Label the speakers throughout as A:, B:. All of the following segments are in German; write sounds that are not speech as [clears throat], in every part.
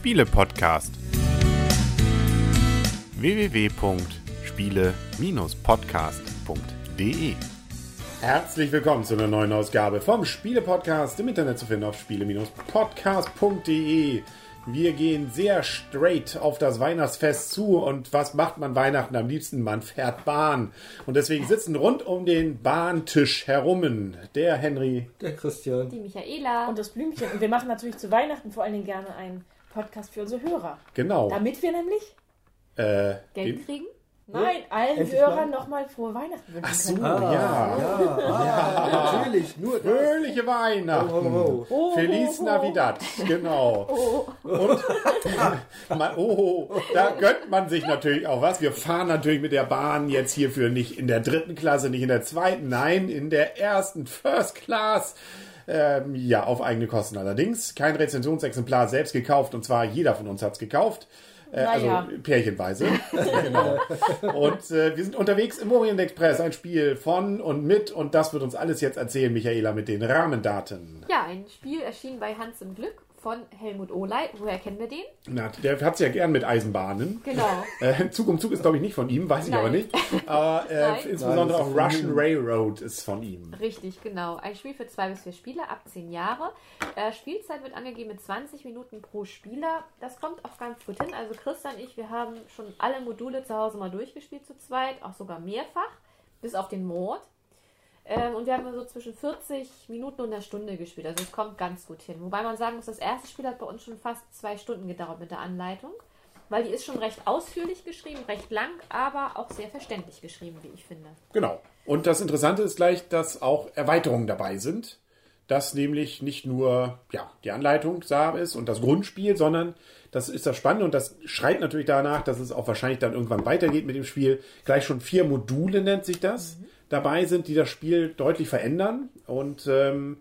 A: Spiele-Podcast. www.spiele-podcast.de
B: Herzlich willkommen zu einer neuen Ausgabe vom Spiele-Podcast im Internet zu finden auf spiele-podcast.de. Wir gehen sehr straight auf das Weihnachtsfest zu und was macht man Weihnachten am liebsten? Man fährt Bahn. Und deswegen sitzen rund um den Bahntisch herum der Henry,
C: Der Christian.
D: Die Michaela.
E: und das Blümchen. Und wir machen natürlich zu Weihnachten vor allen Dingen gerne einen Podcast für unsere Hörer.
B: genau.
E: Damit wir nämlich,
B: Äh,
D: Geld kriegen?
E: nein, allen
C: Endlich
E: Hörern
C: mal.
E: nochmal frohe Weihnachten wünschen
B: ach so,
E: können.
B: ja.
C: Ja, ah, natürlich. Nur das.
B: Fröhliche Weihnachten.
C: Oh, oh,
E: oh.
B: Feliz
E: Oh, oh, oh.
B: Navidad. Genau. Und [laughs] mal, oh, da gönnt man sich natürlich auch was. Wir fahren natürlich mit der Bahn jetzt hierfür nicht in der dritten Klasse, nicht in der zweiten, nein, in der ersten First Class. Ähm, ja, auf eigene Kosten allerdings. Kein Rezensionsexemplar selbst gekauft und zwar jeder von uns hat es gekauft. Äh,
E: Naja.
B: Also pärchenweise. [laughs] genau. Und äh, wir sind unterwegs im Orient Express, ein Spiel von und mit und das wird uns alles jetzt erzählen, Michaela, mit den Rahmendaten.
D: Ja, ein Spiel erschien bei Hans im Glück von Helmut Ohley. Woher kennen wir den?
B: Na, der hat es ja gern mit Eisenbahnen.
D: Genau. [laughs]
B: Äh, Zug um Zug ist, glaube ich, nicht von ihm, weiß ich
D: Nein.
B: aber nicht. Aber äh,
D: Nein.
B: insbesondere auch Russian
C: ihm.
B: Railroad ist von ihm.
D: Richtig, genau. Ein Spiel für zwei bis vier Spieler ab zehn Jahre. Äh, Spielzeit wird angegeben mit 20 Minuten pro Spieler. Das kommt auch ganz gut hin. Also Christian und ich, wir haben schon alle Module zu Hause mal durchgespielt zu zweit, auch sogar mehrfach, bis auf den Mord. Ähm, und wir haben so zwischen 40 Minuten und einer Stunde gespielt. Also es kommt ganz gut hin. Wobei man sagen muss, das erste Spiel hat bei uns schon fast zwei Stunden gedauert mit der Anleitung. Weil die ist schon recht ausführlich geschrieben, recht lang, aber auch sehr verständlich geschrieben, wie ich finde.
B: Genau. Und das Interessante ist gleich, dass auch Erweiterungen dabei sind. Dass nämlich nicht nur ja, die Anleitung da ist und das Grundspiel, sondern das ist das Spannende und das schreit natürlich danach, dass es auch wahrscheinlich dann irgendwann weitergeht mit dem Spiel. Gleich schon vier Module nennt sich das. Dabei sind, die das Spiel deutlich verändern und ähm,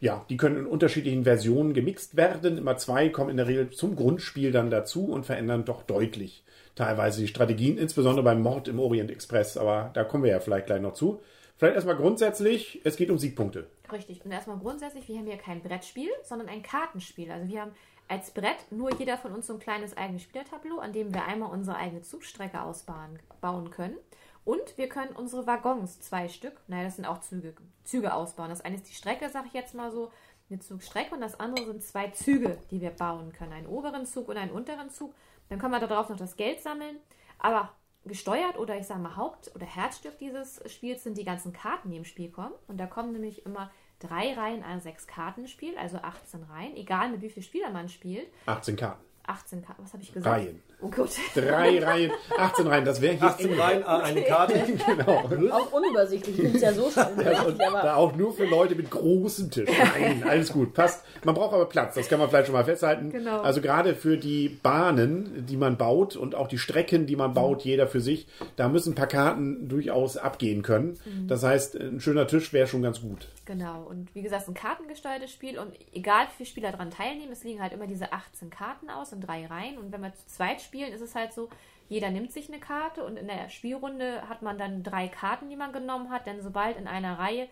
B: ja, die können in unterschiedlichen Versionen gemixt werden. Immer zwei kommen in der Regel zum Grundspiel dann dazu und verändern doch deutlich teilweise die Strategien, insbesondere beim Mord im Orient Express. Aber da kommen wir ja vielleicht gleich noch zu. Vielleicht erstmal grundsätzlich, es geht um Siegpunkte.
D: Richtig. Und erstmal grundsätzlich, wir haben hier kein Brettspiel, sondern ein Kartenspiel. Also wir haben als Brett nur jeder von uns so ein kleines eigenes Spielertableau, an dem wir einmal unsere eigene Zugstrecke ausbauen bauen können. Und wir können unsere Waggons, zwei Stück, naja, das sind auch Züge, Züge ausbauen. Das eine ist die Strecke, sage ich jetzt mal so, eine Zugstrecke und das andere sind zwei Züge, die wir bauen können. Einen oberen Zug und einen unteren Zug. Dann können wir darauf noch das Geld sammeln. Aber gesteuert oder ich sage mal Haupt- oder Herzstück dieses Spiels sind die ganzen Karten, die im Spiel kommen. Und da kommen nämlich immer drei Reihen an sechs Kartenspiel, also 18 Reihen, egal mit wie viel Spieler man spielt.
B: 18 Karten.
D: 18 Karten, was habe ich gesagt?
B: Reihen.
D: Oh gut.
B: Drei Reihen, 18 Reihen, das wäre hier
C: 18
B: eng.
C: rein, ah, eine Karte. [laughs]
B: Genau.
E: Auch unübersichtlich. Ich finde es ja so schon
B: Da
E: aber
B: auch nur für Leute mit großem Tisch. Nein, alles gut, passt. Man braucht aber Platz, das kann man vielleicht schon mal festhalten.
D: Genau.
B: Also gerade für die Bahnen, die man baut und auch die Strecken, die man baut, jeder für sich, da müssen ein paar Karten durchaus abgehen können. Das heißt, ein schöner Tisch wäre schon ganz gut.
D: Genau. Und wie gesagt, ein kartengesteuertes Spiel und egal wie viele Spieler daran teilnehmen, es liegen halt immer diese 18 Karten aus in drei Reihen. Und wenn wir zu zweit spielen, ist es halt so, jeder nimmt sich eine Karte und in der Spielrunde hat man dann drei Karten, die man genommen hat. Denn sobald in einer Reihe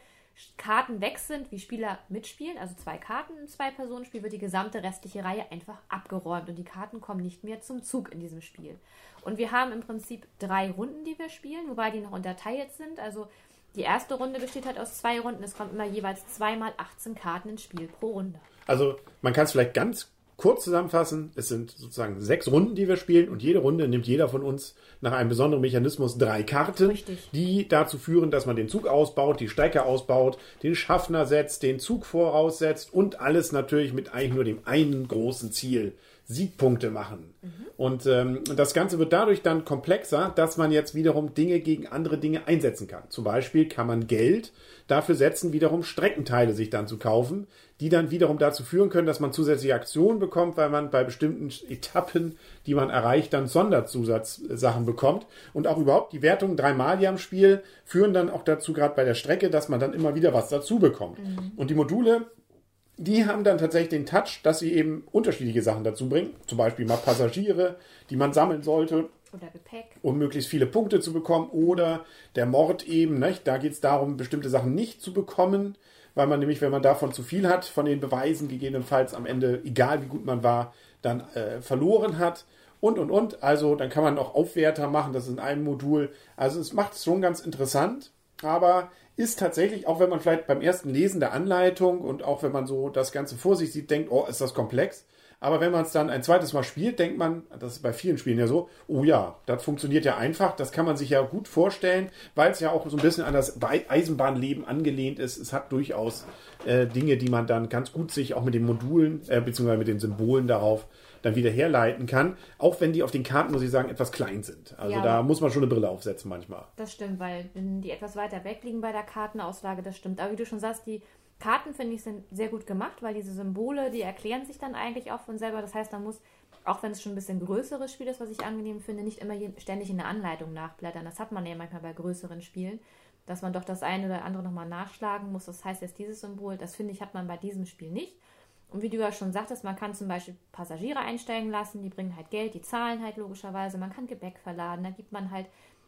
D: Karten weg sind, wie Spieler mitspielen, also zwei Karten im Zwei-Personen-Spiel, wird die gesamte restliche Reihe einfach abgeräumt und die Karten kommen nicht mehr zum Zug in diesem Spiel. Und wir haben im Prinzip drei Runden, die wir spielen, wobei die noch unterteilt sind. Also die erste Runde besteht halt aus zwei Runden. Es kommen immer jeweils zweimal 18 Karten ins Spiel pro Runde.
B: Also man kann es vielleicht ganz kurz zusammenfassen. Es sind sozusagen sechs Runden, die wir spielen und jede Runde nimmt jeder von uns nach einem besonderen Mechanismus drei Karten,
D: Richtig.
B: die dazu führen, dass man den Zug ausbaut, die Strecke ausbaut, den Schaffner setzt, den Zug voraussetzt und alles natürlich mit eigentlich nur dem einen großen Ziel. Siegpunkte machen. Und ähm, das Ganze wird dadurch dann komplexer, dass man jetzt wiederum Dinge gegen andere Dinge einsetzen kann. Zum Beispiel kann man Geld dafür setzen, wiederum Streckenteile sich dann zu kaufen, die dann wiederum dazu führen können, dass man zusätzliche Aktionen bekommt, weil man bei bestimmten Etappen, die man erreicht, dann Sonderzusatzsachen bekommt. Und auch überhaupt die Wertungen dreimal hier am Spiel führen dann auch dazu, gerade bei der Strecke, dass man dann immer wieder was dazu bekommt. Und die Module die haben dann tatsächlich den Touch, dass sie eben unterschiedliche Sachen dazu bringen. Zum Beispiel mal Passagiere, die man sammeln sollte,
D: Oder Gepäck.
B: um möglichst viele Punkte zu bekommen. Oder der Mord eben, nicht? da geht es darum, bestimmte Sachen nicht zu bekommen, weil man nämlich, wenn man davon zu viel hat, von den Beweisen gegebenenfalls am Ende, egal wie gut man war, dann äh, verloren hat. Und, und, und. Also dann kann man auch Aufwerter machen, das ist in einem Modul. Also es macht es schon ganz interessant, aber ist tatsächlich, auch wenn man vielleicht beim ersten Lesen der Anleitung und auch wenn man so das Ganze vor sich sieht, denkt, oh, ist das komplex. Aber wenn man es dann ein zweites Mal spielt, denkt man, das ist bei vielen Spielen ja so, oh ja, das funktioniert ja einfach, das kann man sich ja gut vorstellen, weil es ja auch so ein bisschen an das Eisenbahnleben angelehnt ist. Es hat durchaus äh, Dinge, die man dann ganz gut sich auch mit den Modulen, äh, beziehungsweise mit den Symbolen darauf dann wieder herleiten kann, auch wenn die auf den Karten, muss ich sagen, etwas klein sind. Also
D: Ja,
B: da muss man schon eine Brille aufsetzen manchmal.
D: Das stimmt, weil wenn die etwas weiter weg liegen bei der Kartenauslage, das stimmt. Aber wie du schon sagst, die Karten, finde ich, sind sehr gut gemacht, weil diese Symbole, die erklären sich dann eigentlich auch von selber. Das heißt, man muss, auch wenn es schon ein bisschen größeres Spiel ist, was ich angenehm finde, nicht immer ständig in der Anleitung nachblättern. Das hat man ja manchmal bei größeren Spielen, dass man doch das eine oder andere nochmal nachschlagen muss. Das heißt jetzt dieses Symbol, das finde ich, hat man bei diesem Spiel nicht. Und wie du ja schon sagtest, man kann zum Beispiel Passagiere einsteigen lassen, die bringen halt Geld, die zahlen halt logischerweise, man kann Gebäck verladen, da gibt man halt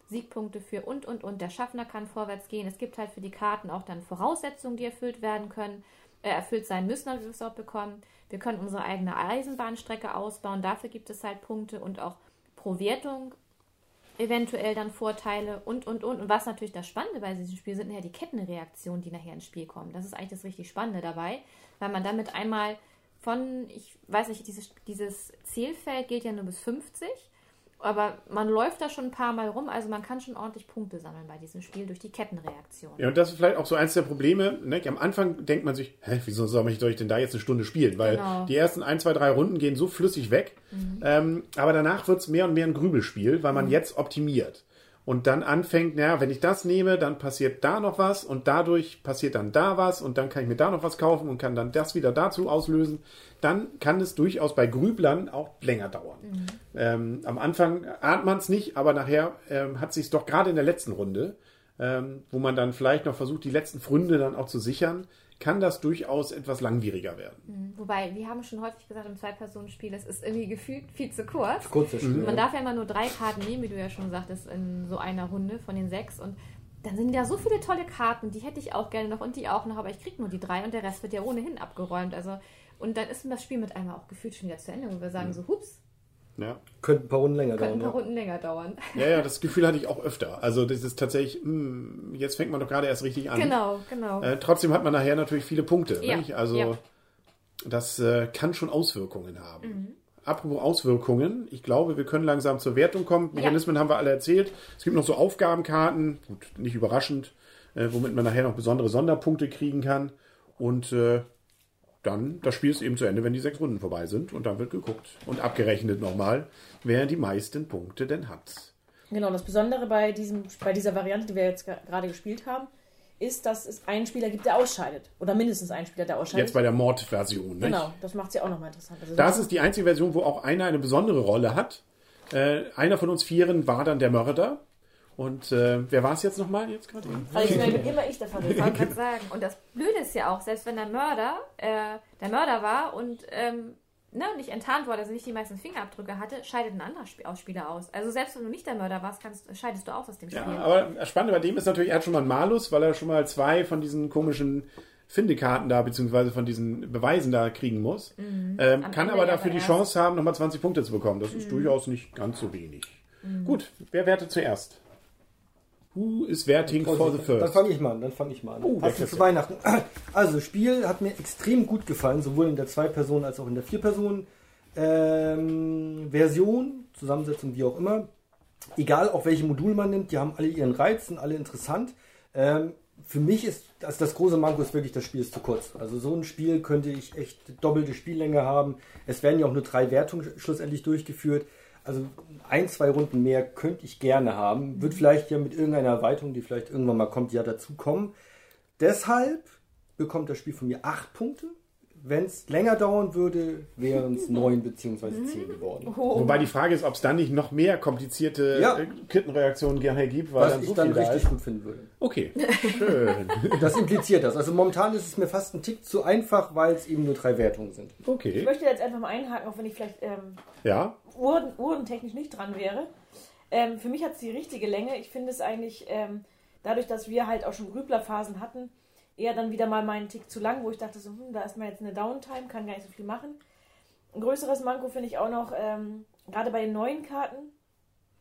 D: Siegpunkte für und und und. Der Schaffner kann vorwärts gehen. Es gibt halt für die Karten auch dann Voraussetzungen, die erfüllt werden können, äh, erfüllt sein müssen, damit wir es auch bekommen. Wir können unsere eigene Eisenbahnstrecke ausbauen, dafür gibt es halt Punkte und auch pro Wertung eventuell dann Vorteile und und und. Und was natürlich das Spannende bei diesem Spiel sind, ja die Kettenreaktionen, die nachher ins Spiel kommen. Das ist eigentlich das richtig Spannende dabei, weil man damit einmal von, ich weiß nicht, dieses, dieses Zählfeld geht ja nur bis 50, aber man läuft da schon ein paar Mal rum, also man kann schon ordentlich Punkte sammeln bei diesem Spiel durch die Kettenreaktion.
B: Ja, und das ist vielleicht auch so eins der Probleme. Ne? Am Anfang denkt man sich, hä, wieso soll ich, denn da jetzt eine Stunde spielen? Weil
D: Genau.
B: die ersten ein, zwei, drei Runden gehen so flüssig weg. Ähm, aber danach wird es mehr und mehr ein Grübelspiel, weil man jetzt optimiert. Und dann anfängt, naja, wenn ich das nehme, dann passiert da noch was und dadurch passiert dann da was und dann kann ich mir da noch was kaufen und kann dann das wieder dazu auslösen. Dann kann es durchaus bei Grüblern auch länger dauern. Ähm, am Anfang ahnt man es nicht, aber nachher ähm, hat sich doch gerade in der letzten Runde, ähm, wo man dann vielleicht noch versucht, die letzten Fründe dann auch zu sichern, kann das durchaus etwas langwieriger werden.
D: Wobei, wir haben schon häufig gesagt, im Zwei-Personen-Spiel, es ist irgendwie gefühlt viel zu kurz.
C: Kurz das Spiel.
D: Man darf ja immer nur drei Karten nehmen, wie du ja schon sagtest, in so einer Runde von den sechs. Und dann sind ja so viele tolle Karten, die hätte ich auch gerne noch und die auch noch, aber ich krieg nur die drei und der Rest wird ja ohnehin abgeräumt. Also, und dann ist das Spiel mit einmal auch gefühlt schon wieder zu Ende, wo wir sagen so, hups,
B: Ja.
C: Könnte ein paar Runden länger
D: könnte ein
C: dauern.
D: paar
C: Ja.
D: Runden länger dauern. [laughs]
B: ja, ja, das Gefühl hatte ich auch öfter. Also das ist tatsächlich, hm, jetzt fängt man doch gerade erst richtig an.
D: Genau, genau.
B: Äh, trotzdem hat man nachher natürlich viele Punkte.
D: Ja,
B: Nicht? Also
D: ja.
B: das äh, kann schon Auswirkungen haben.
D: Mhm.
B: Apropos Auswirkungen, ich glaube, wir können langsam zur Wertung kommen. Mechanismen haben wir alle erzählt. Es gibt noch so Aufgabenkarten, gut, nicht überraschend, äh, womit man nachher noch besondere Sonderpunkte kriegen kann. Und äh, dann, das Spiel ist eben zu Ende, wenn die sechs Runden vorbei sind. Und dann wird geguckt und abgerechnet nochmal, wer die meisten Punkte denn hat.
E: Genau, das Besondere bei, diesem, bei dieser Variante, die wir jetzt gerade gespielt haben, ist, dass es einen Spieler gibt, der ausscheidet. Oder mindestens einen Spieler, der ausscheidet.
B: Jetzt bei der Mord-Version. nicht?
E: genau, das macht sie auch nochmal interessant. Also
B: Das ist die einzige Version, wo auch einer eine besondere Rolle hat. Äh, einer von uns Vieren war dann der Mörder. Und äh, wer war es jetzt nochmal jetzt gerade?
E: also ich immer ich der
D: Ich wollte gerade [laughs] sagen. Und das Blöde ist ja auch, selbst wenn der Mörder äh, der Mörder war und ähm, ne, nicht enttarnt wurde, also nicht die meisten Fingerabdrücke hatte, scheidet ein anderer Sp Ausspieler aus. Also selbst wenn du nicht der Mörder warst, kannst, scheidest du aus aus dem Spiel.
B: Ja, aber das Spannende bei dem ist natürlich, er hat schon mal einen Malus, weil er schon mal zwei von diesen komischen Findekarten da, beziehungsweise von diesen Beweisen da kriegen muss. Ähm,
D: Am
B: kann
D: Ende
B: aber dafür die Chance haben, nochmal 20 Punkte zu bekommen. Das ist durchaus nicht ganz so wenig. Gut, wer wertet zuerst? Who is werting for the
C: Dann
B: first?
C: fange ich mal an, dann fange ich mal an.
B: Oh,
C: Passend zu Weihnachten. [clears throat] Also, das Spiel hat mir extrem gut gefallen, sowohl in der Zwei-Personen- als auch in der Vier-Personen-Version, Zusammensetzung, wie auch immer. Egal, auch welche Module man nimmt, die haben alle ihren Reiz, sind alle interessant. Ähm, für mich ist das, das große Manko ist wirklich, das Spiel ist zu kurz. Also so ein Spiel könnte ich echt doppelte Spiellänge haben. Es werden ja auch nur drei Wertungen schlussendlich durchgeführt. Also ein, zwei Runden mehr könnte ich gerne haben. Wird vielleicht ja mit irgendeiner Erweiterung, die vielleicht irgendwann mal kommt, ja dazu kommen. Deshalb bekommt das Spiel von mir acht Punkte. Wenn es länger dauern würde, wären es [laughs] neun beziehungsweise zehn geworden.
B: Wobei die Frage ist, ob es dann nicht noch mehr komplizierte
C: Ja.
B: äh, Kettenreaktionen gerne gibt, weil
C: Was
B: dann
C: ich
B: so
C: dann
B: viel da
C: richtig
B: ist.
C: gut finden würde.
B: Okay, [laughs] schön.
C: Das impliziert das. Also momentan ist es mir fast ein Tick zu einfach, weil es eben nur drei Wertungen sind.
E: Ich
B: Okay,
E: möchte jetzt einfach mal einhaken, auch wenn ich vielleicht ähm,
B: ja.
E: Uhren, uhrentechnisch nicht dran wäre. Ähm, für mich hat es die richtige Länge. Ich finde es eigentlich, ähm, dadurch, dass wir halt auch schon Grüblerphasen hatten, eher dann wieder mal meinen Tick zu lang, wo ich dachte, so, hm, da ist mal jetzt eine Downtime, kann gar nicht so viel machen. Ein größeres Manko finde ich auch noch, ähm, gerade bei den neuen Karten,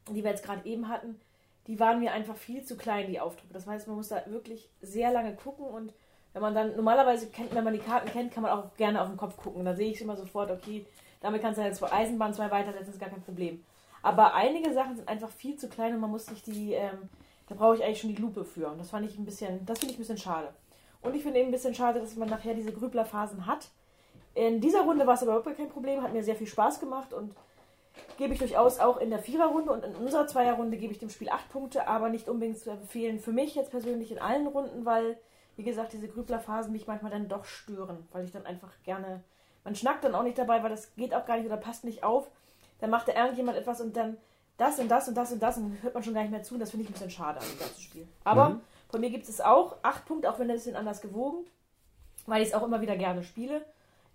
E: die wir jetzt gerade eben hatten, die waren mir einfach viel zu klein, die Aufdrucke. Das heißt, man muss da wirklich sehr lange gucken und wenn man dann, normalerweise kennt, wenn man die Karten kennt, kann man auch gerne auf den Kopf gucken. Da sehe ich immer sofort, okay, damit kannst du jetzt zwei Eisenbahn zwei weitersetzen, ist gar kein Problem. Aber einige Sachen sind einfach viel zu klein und man muss sich die, ähm, da brauche ich eigentlich schon die Lupe für. Und das fand ich ein bisschen, das finde ich ein bisschen schade. Und ich finde eben ein bisschen schade, dass man nachher diese Grüblerphasen hat. In dieser Runde war es aber überhaupt kein Problem, hat mir sehr viel Spaß gemacht und gebe ich durchaus auch in der Viererrunde und in unserer Zweierrunde gebe ich dem Spiel acht Punkte, aber nicht unbedingt zu empfehlen für mich jetzt persönlich in allen Runden, weil, wie gesagt, diese Grüblerphasen mich manchmal dann doch stören, weil ich dann einfach gerne, man schnackt dann auch nicht dabei, weil das geht auch gar nicht oder passt nicht auf. Dann macht da irgendjemand etwas und dann das und das und das und das und dann hört man schon gar nicht mehr zu und das finde ich ein bisschen schade an dem ganzen Spiel. Aber mhm. von mir gibt es auch acht Punkte, auch wenn ein bisschen anders gewogen, weil ich es auch immer wieder gerne spiele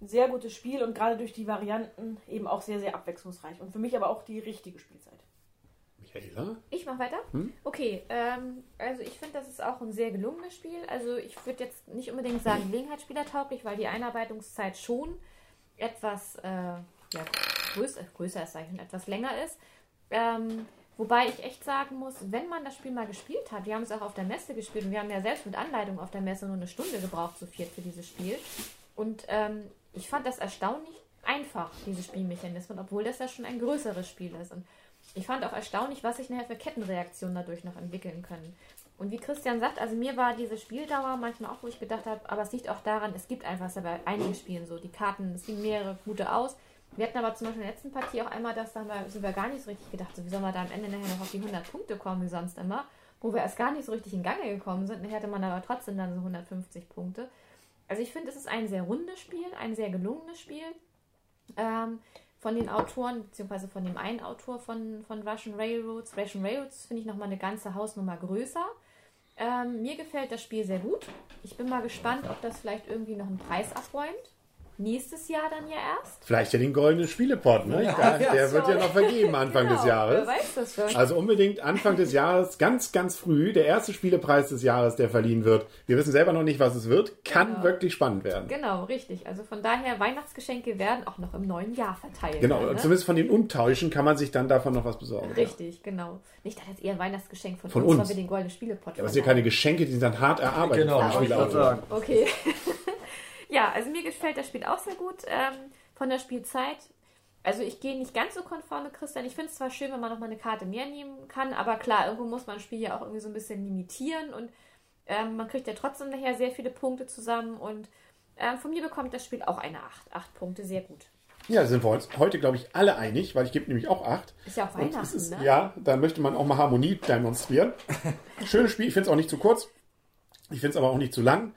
E: ein sehr gutes Spiel und gerade durch die Varianten eben auch sehr, sehr abwechslungsreich. Und für mich aber auch die richtige Spielzeit.
B: Michaela?
D: Ich mache weiter? Hm? Okay, ähm, also ich finde, das ist auch ein sehr gelungenes Spiel. Also ich würde jetzt nicht unbedingt sagen Gelegenheitsspielertauglich, weil die Einarbeitungszeit schon etwas äh, ja, größer, größer ist, sage ich, etwas länger ist. Ähm, wobei ich echt sagen muss, wenn man das Spiel mal gespielt hat, wir haben es auch auf der Messe gespielt und wir haben ja selbst mit Anleitung auf der Messe nur eine Stunde gebraucht, zu viert für dieses Spiel. Und ähm, ich fand das erstaunlich einfach, diese Spielmechanismen, obwohl das ja schon ein größeres Spiel ist. Und ich fand auch erstaunlich, was sich nachher für Kettenreaktionen dadurch noch entwickeln können. Und wie Christian sagt, also mir war diese Spieldauer manchmal auch, wo ich gedacht habe, aber es liegt auch daran, es gibt einfach bei einigen Spielen so, die Karten, es sehen mehrere gute aus. Wir hatten aber zum Beispiel in der letzten Partie auch einmal das, da sind wir gar nicht so richtig gedacht, so wie soll man da am Ende nachher noch auf die 100 Punkte kommen, wie sonst immer, wo wir erst gar nicht so richtig in Gange gekommen sind. Nachher hatte man aber trotzdem dann so 150 Punkte. Also ich finde, es ist ein sehr rundes Spiel, ein sehr gelungenes Spiel. Ähm, von den Autoren, beziehungsweise von dem einen Autor von, von Russian Railroads. Russian Railroads finde ich nochmal eine ganze Hausnummer größer. Ähm, mir gefällt das Spiel sehr gut. Ich bin mal gespannt, ob das vielleicht irgendwie noch einen Preis abräumt nächstes Jahr dann ja erst.
B: Vielleicht ja den goldenen Spielepot, ne? Ja, der, der wird ja noch vergeben Anfang genau, des Jahres. Wer weiß das schon. Also unbedingt Anfang des Jahres, ganz, ganz früh, der erste Spielepreis des Jahres, der verliehen wird. Wir wissen selber noch nicht, was es wird. Kann genau. wirklich spannend werden.
D: Genau, richtig. Also von daher, Weihnachtsgeschenke werden auch noch im neuen Jahr verteilt.
B: Genau, ne? zumindest von den Untauschen kann man sich dann davon noch was besorgen.
D: Richtig, ja. genau. Nicht, das jetzt eher ein Weihnachtsgeschenk von, von uns, uns, weil wir den goldenen Spielepot
B: ja, Aber es sind ja keine Geschenke, die sind dann hart erarbeitet.
C: Genau,
B: ich
C: sagen.
D: Okay. Ja, also mir gefällt das Spiel auch sehr gut. Ähm, von der Spielzeit. Also ich gehe nicht ganz so konform mit Christian. Ich finde es zwar schön, wenn man noch mal eine Karte mehr nehmen kann, aber klar, irgendwo muss man das Spiel ja auch irgendwie so ein bisschen limitieren und ähm, man kriegt ja trotzdem nachher sehr viele Punkte zusammen und ähm, von mir bekommt das Spiel auch eine 8. 8 Punkte, sehr gut.
B: Ja, sind wir uns heute, glaube ich, alle einig, weil ich gebe nämlich auch 8.
D: Ist ja auch Weihnachten, ist,
B: ne? Ja, da möchte man auch mal Harmonie demonstrieren. [laughs] Schönes Spiel, ich finde es auch nicht zu kurz. Ich finde es aber auch nicht zu lang.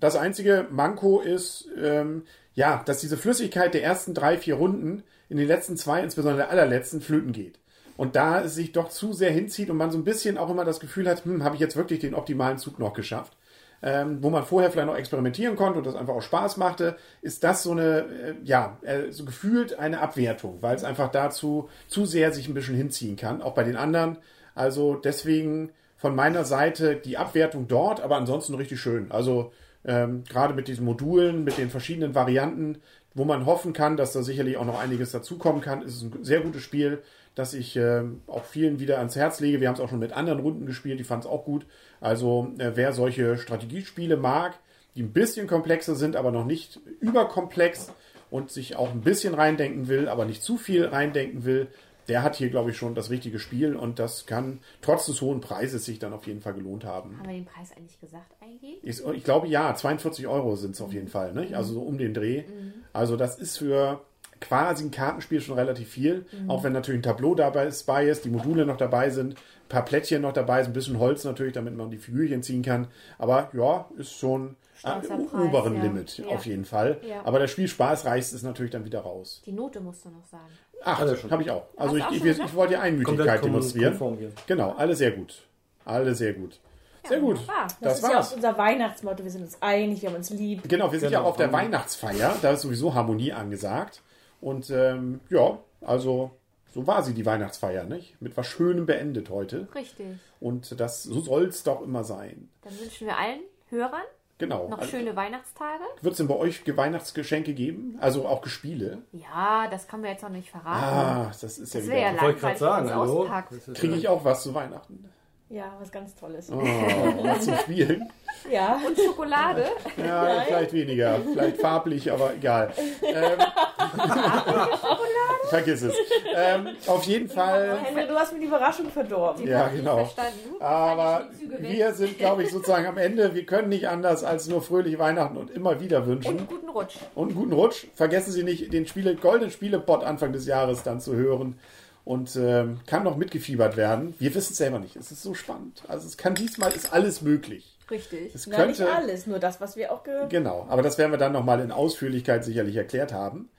B: Das einzige Manko ist, ähm, ja, dass diese Flüssigkeit der ersten drei, vier Runden in den letzten zwei, insbesondere der allerletzten, flöten geht. Und da es sich doch zu sehr hinzieht und man so ein bisschen auch immer das Gefühl hat, hm, habe ich jetzt wirklich den optimalen Zug noch geschafft. Ähm, wo man vorher vielleicht noch experimentieren konnte und das einfach auch Spaß machte, ist das so eine, äh, ja, äh, so gefühlt eine Abwertung, weil es einfach dazu zu sehr sich ein bisschen hinziehen kann, auch bei den anderen. Also deswegen von meiner Seite die Abwertung dort, aber ansonsten richtig schön. Also ähm, gerade mit diesen Modulen, mit den verschiedenen Varianten, wo man hoffen kann, dass da sicherlich auch noch einiges dazukommen kann. ist Es ein sehr gutes Spiel, das ich äh, auch vielen wieder ans Herz lege. Wir haben es auch schon mit anderen Runden gespielt, die fanden es auch gut. Also äh, wer solche Strategiespiele mag, die ein bisschen komplexer sind, aber noch nicht überkomplex und sich auch ein bisschen reindenken will, aber nicht zu viel reindenken will, der hat hier, glaube ich, schon das richtige Spiel und das kann trotz des hohen Preises sich dann auf jeden Fall gelohnt haben.
D: Haben wir den Preis eigentlich gesagt eigentlich?
B: Ich, ich glaube ja, 42 Euro sind es auf jeden Fall, nicht? also so um den Dreh. Mhm. Also das ist für quasi ein Kartenspiel schon relativ viel, mhm. auch wenn natürlich ein Tableau dabei ist, die Module noch dabei sind, ein paar Plättchen noch dabei sind, ein bisschen Holz natürlich, damit man die Figürchen ziehen kann. Aber ja, ist schon oberen ja. Limit ja. auf jeden Fall. Ja. Aber der Spielspaß reißt es natürlich dann wieder raus.
D: Die Note musst du noch sagen.
B: Ach, habe ich auch. Also ich, ich, ich, ich, wollte ja Einmütigkeit demonstrieren. Genau, alle sehr gut. Alle sehr gut. Sehr gut.
E: Das, das ist war's. ja auch unser Weihnachtsmotto. Wir sind uns einig, wir haben uns lieb.
B: Genau, wir sind genau. ja auf der Weihnachtsfeier. Da ist sowieso Harmonie angesagt. Und ähm, ja, also so war sie, die Weihnachtsfeier, nicht? Mit was Schönem beendet heute.
D: Richtig.
B: Und das, so soll es doch immer sein.
D: Dann wünschen wir allen Hörern
B: Genau.
D: Noch
B: Also,
D: schöne Weihnachtstage.
B: Wird es denn bei euch Weihnachtsgeschenke geben? Also auch Gespiele?
D: Ja, das kann wir jetzt noch nicht verraten.
B: Ah, das ist ja
D: das ja
B: wieder.
C: Wollte ich gerade
D: langweilig,
C: sagen, hallo.
B: Kriege ich auch was zu Weihnachten?
E: Ja, was ganz Tolles.
B: Oh, was zum Spielen? [laughs]
E: Ja.
D: Und Schokolade.
B: Ja,
E: Nein.
B: vielleicht weniger. Vielleicht farblich, aber egal. Ähm, [laughs] vergiss es. Ähm, auf jeden Fall.
E: Henry, du hast mir die Überraschung verdorben.
B: Ja,
D: Hab ich
B: genau.
D: Verstanden.
B: Aber
D: die
B: wir sind, glaube ich, sozusagen am Ende. Wir können nicht anders als nur fröhlich Weihnachten und immer wieder wünschen.
D: Und guten Rutsch.
B: Und einen guten Rutsch. Vergessen Sie nicht, den Spiele, goldenen Spielebot Anfang des Jahres dann zu hören. Und ähm, kann noch mitgefiebert werden. Wir wissen es selber nicht. Es ist so spannend. Also es kann diesmal ist alles möglich.
D: Richtig.
B: Es
E: Na, nicht
B: könnte.
E: alles, nur das, was wir auch ge
B: Genau, aber das werden wir dann nochmal in Ausführlichkeit sicherlich erklärt haben.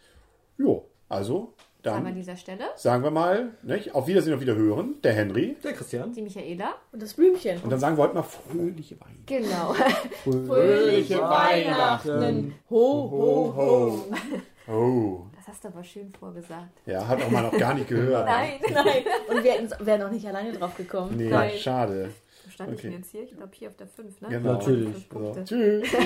B: Jo, also
D: Sagen wir an
B: dann
D: dieser Stelle.
B: sagen wir mal, nicht? auf Wiedersehen und Wiederhören, der Henry.
C: Der Christian.
D: Die Michaela.
E: und das Blümchen.
B: Und dann sagen wir heute mal fröhliche Weihnachten.
D: Genau. [laughs]
B: Fröhliche
E: Weihnachten. Ho, ho, ho. [laughs]
B: Oh,
D: Das hast du aber schön vorgesagt.
B: Ja, hat auch mal noch gar nicht [laughs] gehört. Ne?
D: nein,
E: nein. [laughs] Und wir wären auch nicht alleine drauf gekommen.
B: Nee,
D: nein.
B: schade.
D: Wo stand
B: okay.
D: ich denn jetzt hier? Ich glaube hier auf der 5, ne?
B: Genau.
C: Natürlich.
D: Fünf so.
B: Tschüss. [laughs]